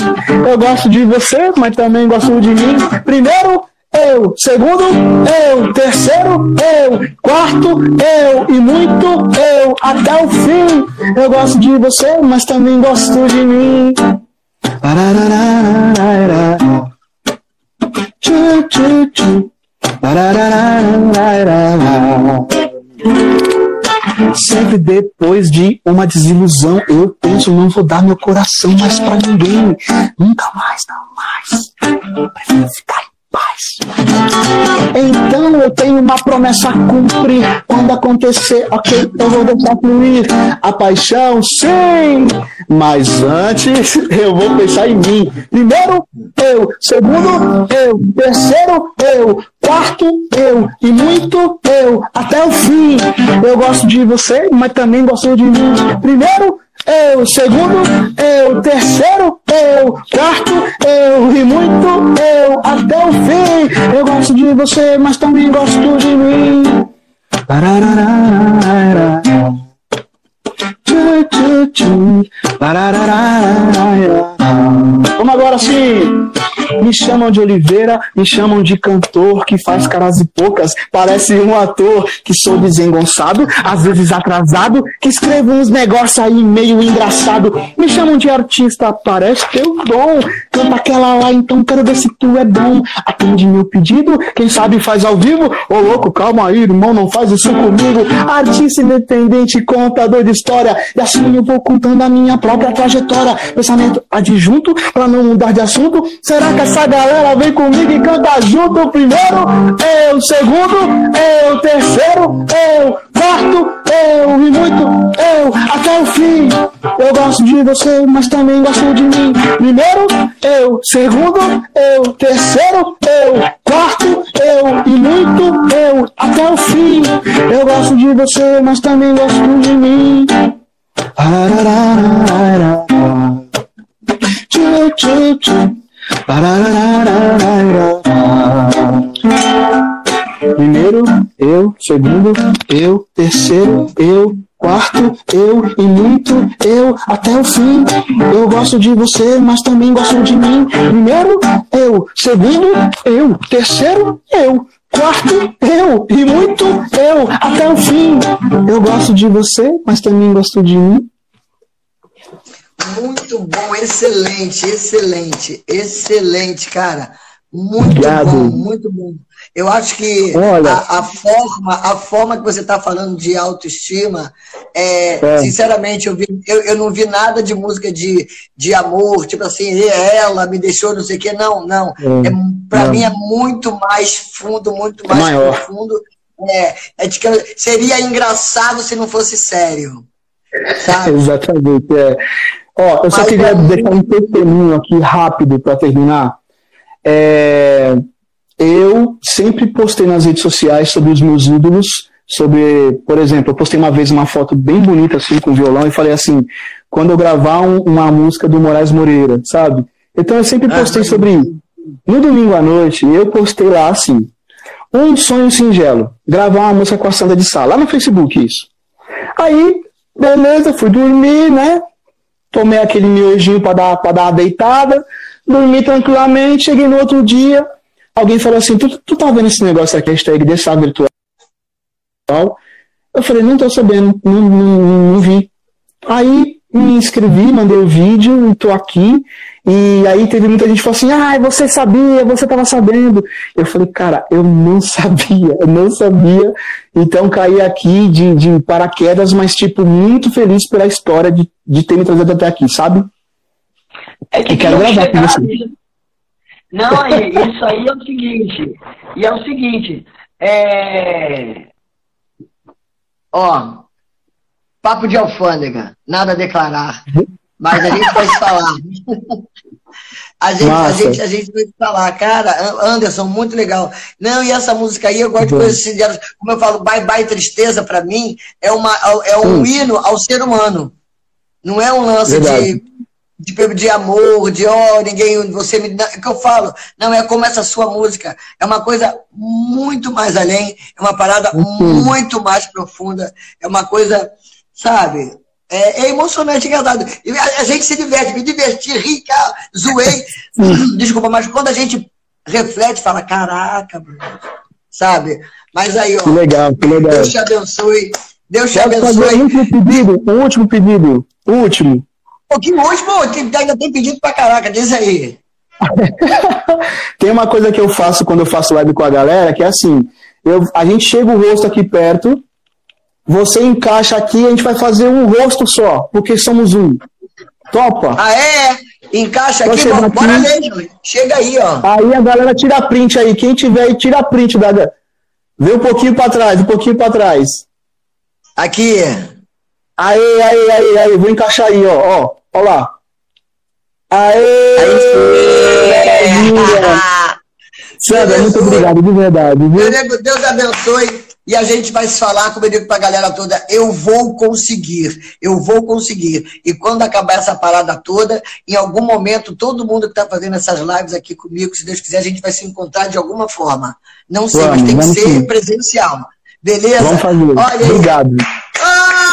Eu gosto de você, mas também gosto de mim. Primeiro, eu. Segundo, eu. Terceiro, eu. Quarto, eu. E muito eu. Até o fim. Eu gosto de você, mas também gosto de mim. Tchu, tchu, tchu. Sempre depois de uma desilusão, eu penso, não vou dar meu coração mais pra ninguém. Nunca mais, não mais. Prefiro ficar. Então eu tenho uma promessa a cumprir. Quando acontecer, ok, eu vou deixar fluir. A paixão, sim. Mas antes, eu vou pensar em mim. Primeiro, eu. Segundo, eu. Terceiro, eu. Quarto, eu. E muito eu. Até o fim. Eu gosto de você, mas também gosto de mim. Primeiro, eu. Segundo, eu. Terceiro, eu. Quarto, eu. E muito eu. Até o fim. Eu gosto de você, mas também gosto de mim. Parararara. Tchu, tchu, tchu. Lararararara. Vamos agora sim. Me chamam de Oliveira, me chamam de cantor que faz caras e poucas. Parece um ator que sou desengonçado, às vezes atrasado, que escrevo uns negócios aí meio engraçado. Me chamam de artista, parece ter um dom. Canta aquela lá, então quero ver se tu é bom. Atende meu pedido, quem sabe faz ao vivo. Ô louco, calma aí, irmão, não faz isso comigo. Artista independente, contador de história. E assim eu vou contando a minha própria trajetória. Pensamento adjunto, pra não mudar de assunto. Será que essa galera vem comigo e canta junto? Primeiro, eu, segundo, eu, terceiro, eu, quarto, eu, e muito eu, até o fim. Eu gosto de você, mas também gosto de mim. Primeiro, eu, segundo, eu, terceiro, eu, quarto, eu, e muito eu, até o fim. Eu gosto de você, mas também gosto de mim. Arararara. Primeiro, eu. Segundo, eu. Terceiro, eu. Quarto, eu. E muito, eu. Até o fim. Eu gosto de você, mas também gosto de mim. Primeiro, eu. Segundo, eu. Terceiro, eu. Quarto, eu. E muito, eu. Até o fim. Eu gosto de você, mas também gosto de mim. Muito bom, excelente, excelente, excelente, cara. Muito Obrigado. bom, muito bom. Eu acho que Olha. a, a forma, a forma que você está falando de autoestima, é, É. sinceramente, eu, vi, eu, eu não vi nada de música de, de amor, tipo assim, ela me deixou, não sei o quê. Não, não. É, para mim é muito mais fundo, muito mais maior. profundo. É, é de que seria engraçado se não fosse sério. Sabe? Exatamente. É. Ó, eu só Mas queria é- deixar um testemunho aqui rápido para terminar. É, eu sempre postei nas redes sociais sobre os meus ídolos, sobre, por exemplo, eu postei uma vez uma foto bem bonita assim com violão e falei assim, quando eu gravar um, uma música do Moraes Moreira, sabe? Então eu sempre postei ah, sobre isso. No domingo à noite, eu postei lá assim, um sonho singelo, gravar uma música com a Sandra de Sá, lá no Facebook isso. Aí, beleza, fui dormir, né? Tomei aquele miojinho para dar, pra dar uma deitada, dormi tranquilamente, cheguei no outro dia, alguém falou assim, tu, tu tá vendo esse negócio aqui, hashtag dessa virtual? Eu falei, não tô sabendo, não, não, não vi. Aí me inscrevi, mandei o vídeo, estou aqui. E aí teve muita gente que falou assim: ah, você sabia, você estava sabendo. Eu falei, cara, eu não sabia, eu não sabia. Então caí aqui de, de paraquedas, mas tipo, muito feliz pela história de, de ter me trazido até aqui, sabe? É que quero gravar com você. Não, isso aí é o seguinte. E é o seguinte. É... Ó, papo de alfândega, nada a declarar. Mas a gente vai falar. A gente, a, gente, a gente vai falar, cara, Anderson, muito legal. Não, e essa música aí, eu gosto de coisas singelas. Como eu falo, Bye Bye Tristeza, para mim, é, uma, é um hum. hino ao ser humano. Não é um lance de, de, de amor, de oh, ninguém, você me. Não, é que eu falo. Não, é como essa sua música. É uma coisa muito mais além, é uma parada uhum. muito mais profunda, é uma coisa sabe? É, é emocionante, é engraçado. A, a, gente se diverte, me diverti, ri, zoei. Desculpa, mas quando a gente reflete, fala, caraca, sabe? Mas aí, ó. Que legal, que legal. Deus te abençoe. Deus te abençoe. O último pedido, o último pedido, o último. Pô, que último? Ainda tem pedido pra caraca, diz aí. tem uma coisa que eu faço quando eu faço live com a galera, que é assim, eu, a gente chega o rosto aqui perto, você encaixa aqui, a gente vai fazer um rosto só, porque somos um. Topa? Ah, é? Encaixa aqui, bora, bora ler, Chega aí, ó. Aí a galera tira print aí. Quem tiver aí, tira print da. Vê um pouquinho para trás, um pouquinho para trás. Aqui. Aí, aí, aí, aí. Vou encaixar aí, ó. Ó, ó lá. Aê! Aí, Sandra, muito obrigado, de verdade. Viu? Deus abençoe. E a gente vai se falar, como eu digo para a galera toda, eu vou conseguir, eu vou conseguir. E quando acabar essa parada toda, em algum momento, todo mundo que está fazendo essas lives aqui comigo, se Deus quiser, a gente vai se encontrar de alguma forma. Não sei, vamos, mas tem que ser sim. presencial. Beleza? Vamos fazer. Olha aí. Obrigado.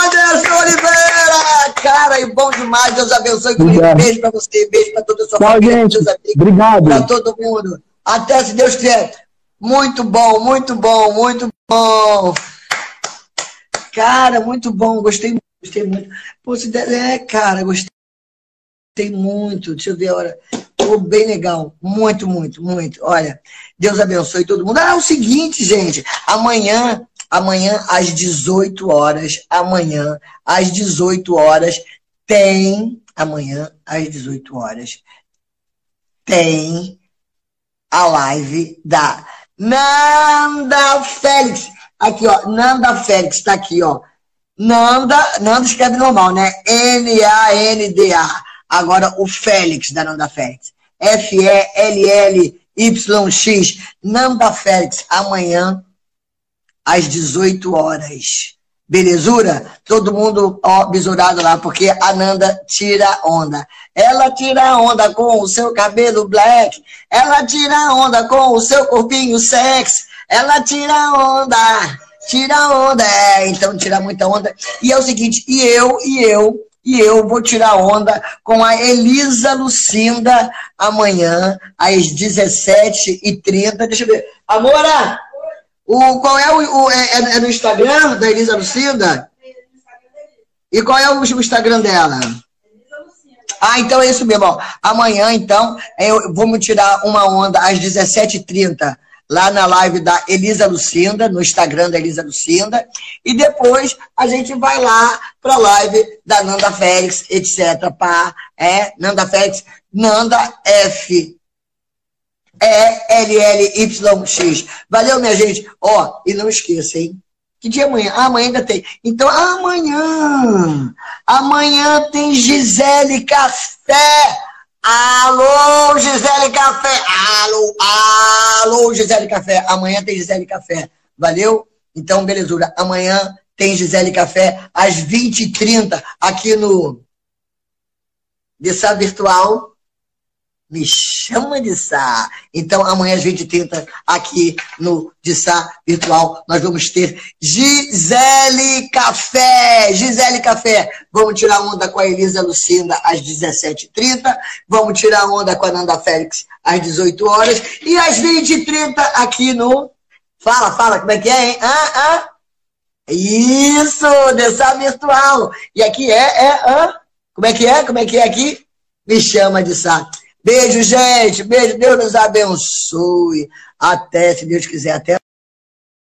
Anderson Oliveira! Cara, e bom demais. Deus abençoe. Obrigado. Beijo para você, beijo para toda a sua Tchau, família, gente. seus amigos. Obrigado. Para todo mundo. Até se Deus quiser. Muito bom, muito bom, muito bom. Cara, muito bom. Gostei, gostei muito. Pô, se der, é, cara, gostei muito. Deixa eu ver a hora. Pô, bem legal. Muito, muito, muito. Olha, Deus abençoe todo mundo. Ah, é o seguinte, gente. Amanhã, amanhã às 18 horas, amanhã às 18 horas, tem. Amanhã às 18 horas, tem a live da Nanda Félix. Aqui, ó. Nanda Félix, tá aqui, ó. Nanda, Nanda escreve normal, né? N-A-N-D-A. Agora o Félix da Nanda Félix. F-E-L-L-Y-X. Nanda Félix, amanhã, às 18 horas. Belezura? Todo mundo ó, besurado lá, porque a Nanda tira onda. Ela tira onda com o seu cabelo black. Ela tira onda com o seu corpinho sexy. Ela tira onda, tira onda. É, então tira muita onda. E é o seguinte, e eu, e eu, e eu vou tirar onda com a Elisa Lucinda amanhã, às 17h30. Deixa eu ver. Amora, o, qual é o. o é, é, no Instagram da Elisa Lucinda? E qual é o, Instagram dela? Ah, então é isso mesmo. Ó. Amanhã, então, eu vou me tirar uma onda às 17h30 lá na live da Elisa Lucinda, no Instagram da Elisa Lucinda. E depois a gente vai lá para a live da Nanda Félix, etc. Pá, é, Nanda Félix, Nanda F. E-L-L-Y-X. Valeu, minha gente. Ó, e não esqueça, hein? Que dia é amanhã? Ah, amanhã ainda tem. Então, amanhã. Amanhã tem Gisele Café. Alô, Gisele Café. Alô, alô, Gisele Café. Amanhã tem Gisele Café. Valeu? Então, belezura. Amanhã tem Gisele Café às 20h30 aqui no Dessa Virtual. Me chama de Sá. Então, amanhã às 20h30, aqui no de Sá Virtual, nós vamos ter Gisele Café. Gisele Café. Vamos tirar onda com a Elisa Lucinda às 17h30. Vamos tirar onda com a Nanda Félix às 18 horas. E às 20h30, aqui no. Fala, fala, como é que é, hein? Ah, ah. Isso, dessa virtual. E aqui é, é, ah. Como é que é? Como é que é aqui? Me chama de Sá. Beijo, gente. Beijo. Deus nos abençoe. Até, se Deus quiser, até